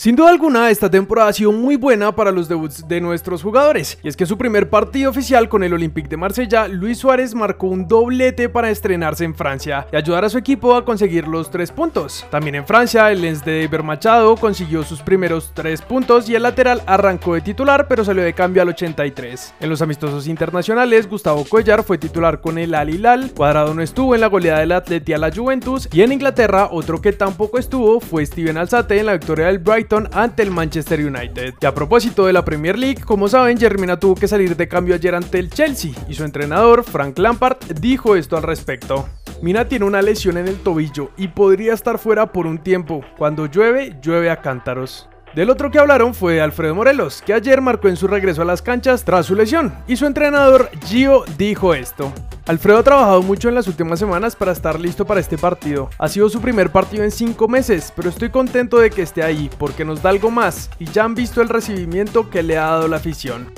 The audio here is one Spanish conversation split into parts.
Sin duda alguna, esta temporada ha sido muy buena para los debuts de nuestros jugadores, y es que su primer partido oficial con el Olympique de Marsella, Luis Suárez marcó un doblete para estrenarse en Francia y ayudar a su equipo a conseguir los tres puntos. También en Francia, el Lens de Iber Machado consiguió sus primeros tres puntos y el lateral arrancó de titular, pero salió de cambio al 83. En los amistosos internacionales, Gustavo Cuellar fue titular con el Al Hilal, Cuadrado no estuvo en la goleada del Atleti a la Juventus, y en Inglaterra, otro que tampoco estuvo fue Steven Alzate en la victoria del Brighton ante el Manchester United. Y a propósito de la Premier League, como saben, Germina tuvo que salir de cambio ayer ante el Chelsea y su entrenador, Frank Lampard, dijo esto al respecto. Mina tiene una lesión en el tobillo y podría estar fuera por un tiempo. Cuando llueve, llueve a cántaros. Del otro que hablaron fue Alfredo Morelos, que ayer marcó en su regreso a las canchas tras su lesión, y su entrenador Gio dijo esto. Alfredo ha trabajado mucho en las últimas semanas para estar listo para este partido. Ha sido su primer partido en 5 meses, pero estoy contento de que esté ahí, porque nos da algo más, y ya han visto el recibimiento que le ha dado la afición.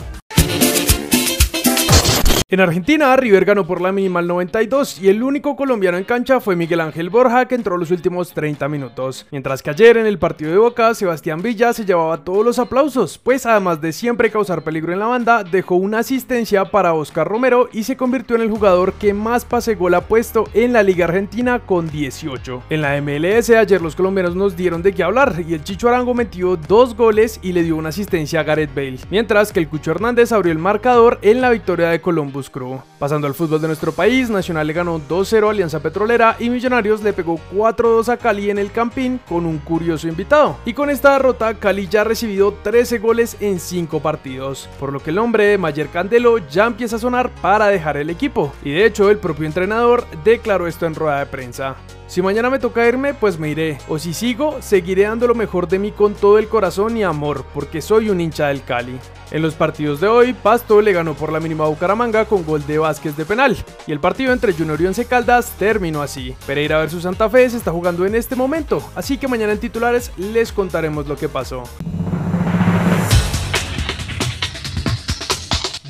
En Argentina, River ganó por la mínima al 92 y el único colombiano en cancha fue Miguel Ángel Borja que entró los últimos 30 minutos. Mientras que ayer en el partido de Boca, Sebastián Villa se llevaba todos los aplausos, pues además de siempre causar peligro en la banda, dejó una asistencia para Oscar Romero y se convirtió en el jugador que más pase gol ha puesto en la Liga Argentina con 18. En la MLS ayer los colombianos nos dieron de qué hablar y el Chicho Arango metió dos goles y le dio una asistencia a Gareth Bale, mientras que el Cucho Hernández abrió el marcador en la victoria de Pasando al fútbol de nuestro país, Nacional le ganó 2-0 a Alianza Petrolera y Millonarios le pegó 4-2 a Cali en el Campín con un curioso invitado. Y con esta derrota, Cali ya ha recibido 13 goles en 5 partidos, por lo que el nombre de Mayer Candelo ya empieza a sonar para dejar el equipo. Y de hecho, el propio entrenador declaró esto en rueda de prensa. Si mañana me toca irme, pues me iré. O si sigo, seguiré dando lo mejor de mí con todo el corazón y amor, porque soy un hincha del Cali. En los partidos de hoy, Pasto le ganó por la mínima a Bucaramanga con gol de Vázquez de penal. Y el partido entre Junior y Once Caldas terminó así. Pereira vs Santa Fe se está jugando en este momento, así que mañana en titulares les contaremos lo que pasó.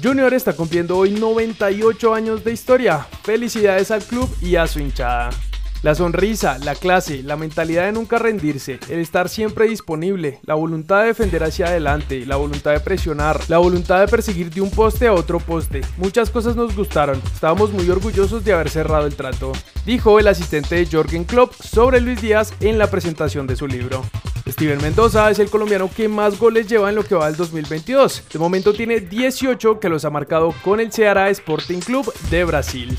Junior está cumpliendo hoy 98 años de historia. Felicidades al club y a su hinchada. La sonrisa, la clase, la mentalidad de nunca rendirse, el estar siempre disponible, la voluntad de defender hacia adelante, la voluntad de presionar, la voluntad de perseguir de un poste a otro poste. Muchas cosas nos gustaron, estábamos muy orgullosos de haber cerrado el trato, dijo el asistente de Jorgen Klopp sobre Luis Díaz en la presentación de su libro. Steven Mendoza es el colombiano que más goles lleva en lo que va del 2022. De momento tiene 18 que los ha marcado con el Ceará Sporting Club de Brasil.